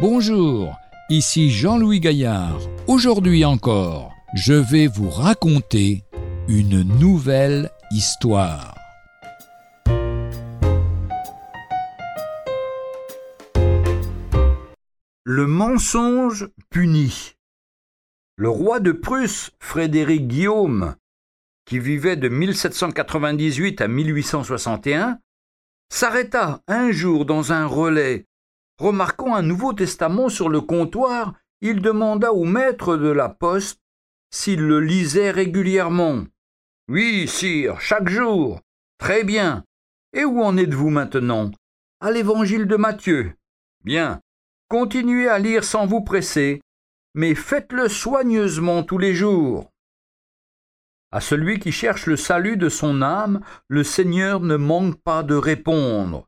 Bonjour, ici Jean-Louis Gaillard. Aujourd'hui encore, je vais vous raconter une nouvelle histoire. Le mensonge puni. Le roi de Prusse, Frédéric Guillaume, qui vivait de 1798 à 1861, s'arrêta un jour dans un relais. Remarquant un Nouveau Testament sur le comptoir, il demanda au maître de la poste s'il le lisait régulièrement. Oui, sire, chaque jour. Très bien. Et où en êtes-vous maintenant? À l'évangile de Matthieu. Bien. Continuez à lire sans vous presser, mais faites-le soigneusement tous les jours. À celui qui cherche le salut de son âme, le Seigneur ne manque pas de répondre.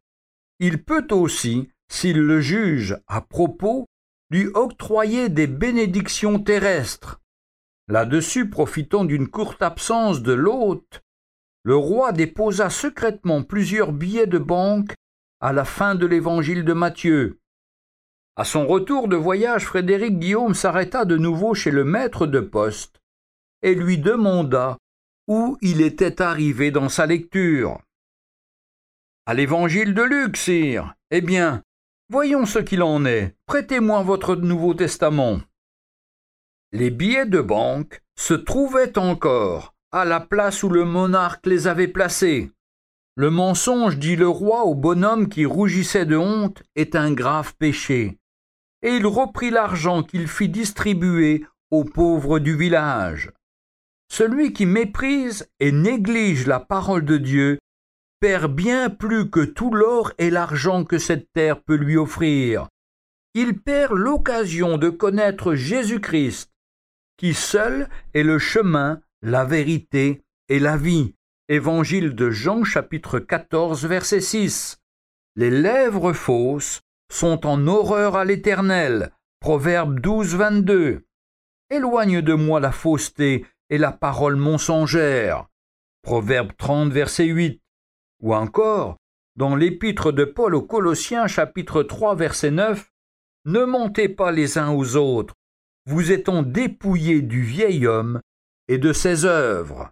Il peut aussi, s'il le juge à propos, lui octroyer des bénédictions terrestres. Là-dessus, profitant d'une courte absence de l'hôte, le roi déposa secrètement plusieurs billets de banque à la fin de l'évangile de Matthieu. À son retour de voyage, Frédéric Guillaume s'arrêta de nouveau chez le maître de poste et lui demanda où il était arrivé dans sa lecture. À l'évangile de Luc, sire. Eh bien, voyons ce qu'il en est. Prêtez-moi votre Nouveau Testament. Les billets de banque se trouvaient encore à la place où le monarque les avait placés. Le mensonge, dit le roi au bonhomme qui rougissait de honte, est un grave péché et il reprit l'argent qu'il fit distribuer aux pauvres du village. Celui qui méprise et néglige la parole de Dieu perd bien plus que tout l'or et l'argent que cette terre peut lui offrir. Il perd l'occasion de connaître Jésus-Christ, qui seul est le chemin, la vérité et la vie. Évangile de Jean chapitre 14 verset 6. Les lèvres fausses sont en horreur à l'Éternel. Proverbe 12, 22. Éloigne de moi la fausseté et la parole mensongère. Proverbe 30, verset 8. Ou encore, dans l'épître de Paul aux Colossiens, chapitre 3, verset 9, Ne mentez pas les uns aux autres, vous étant dépouillés du vieil homme et de ses œuvres.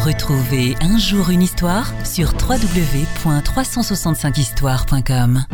Retrouvez un jour une histoire sur www.365histoire.com.